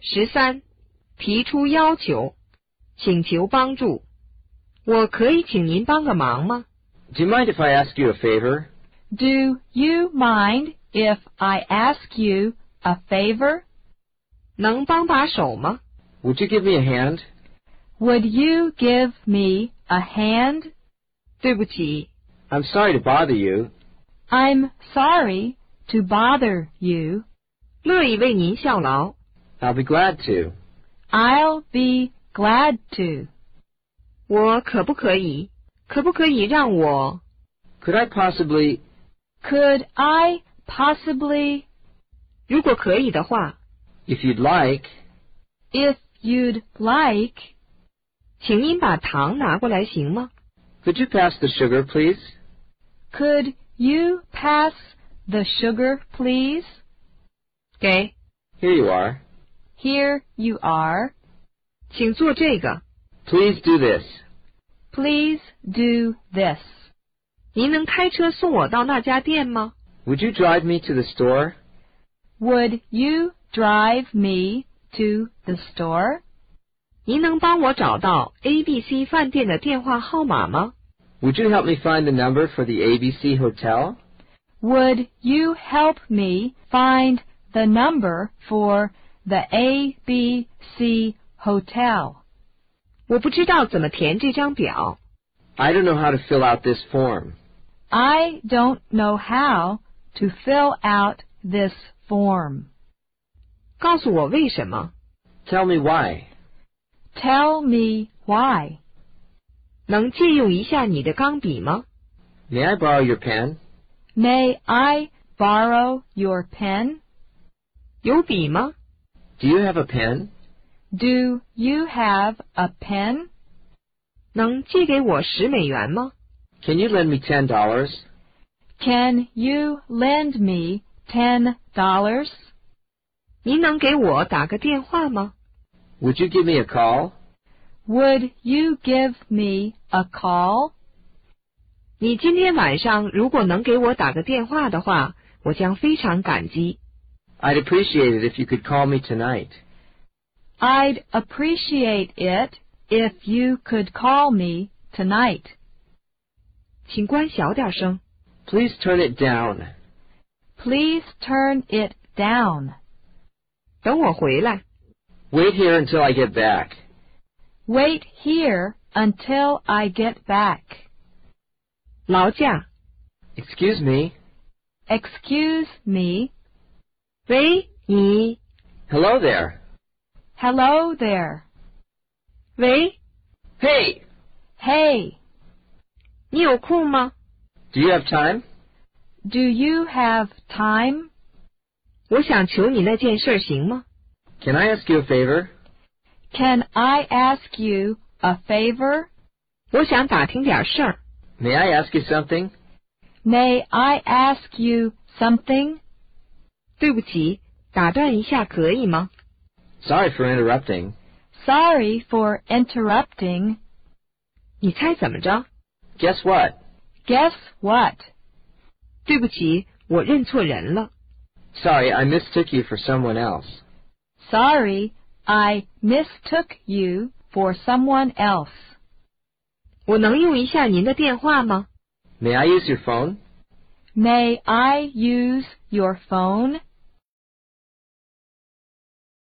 十三，提出要求，请求帮助。我可以请您帮个忙吗 Do you mind if I ask you a favor? Do you mind if I ask you a favor? 能帮把手吗 Would you give me a hand? Would you give me a hand? 对不起， I'm sorry to bother you. I'm sorry to bother you. 乐意为您效劳。 I'll be glad to. I'll be glad to. 我可不可以？可不可以让我？ Could I possibly... Could I possibly, 如果可以的话， If you'd like... if you'd like, 请您把糖拿过来行吗？ Could you pass the sugar, please? could you pass the sugar, please? 给， Here you are. Here you are. 请做这个。 Please do this. Please do this. 您能开车送我到那家店吗？ Would you drive me to the store? Would you drive me to the store? 您能帮我找到 A B C 饭店的电话号码吗？ Would you help me find the number for the ABC Hotel? Would you help me find the number for the ABC Hotel? 我不知道怎么填这张表。 I don't know how to fill out this form. I don't know how to fill out this form. 告诉我为什么？ Tell me why. Tell me why. 能借用一下你的钢笔吗？ May I borrow your pen? May I borrow your pen? 有笔吗？ Do you have a pen? Do you have a pen? 能借给我十美元吗？ Can you lend me ten dollars? Can you lend me ten dollars? 您能给我打个电话吗？ Would you give me a call? Would you give me a call? 你今天晚上如果能给我打个电话的话，我将非常感激。 I'd appreciate it if you could call me tonight. I'd appreciate it if you could call me tonight. 请关小点声。 Please turn it down. Please turn it down. 等我回来。 Wait here until I get back. Wait here until I get back. 劳驾。 Excuse me. Excuse me. 喂，你。 Hello there. Hello there. 喂， Hey! Hey, 你有空吗？ Do you have time? do you have time? 我想求你那件事儿行吗？ Can I ask you a favor? Can I ask you a favor? 我想打听点事儿。 May I ask you something? May I ask you something? 对不起，打断一下可以吗？ Sorry for interrupting. Sorry for interrupting. 你猜怎么着？ Guess what? Guess what? 对不起，我认错人了。 Sorry, I mistook you for someone else. Sorry, I mistook you for someone else. 我能用一下您的电话吗？ May I use your phone? May I use your phone?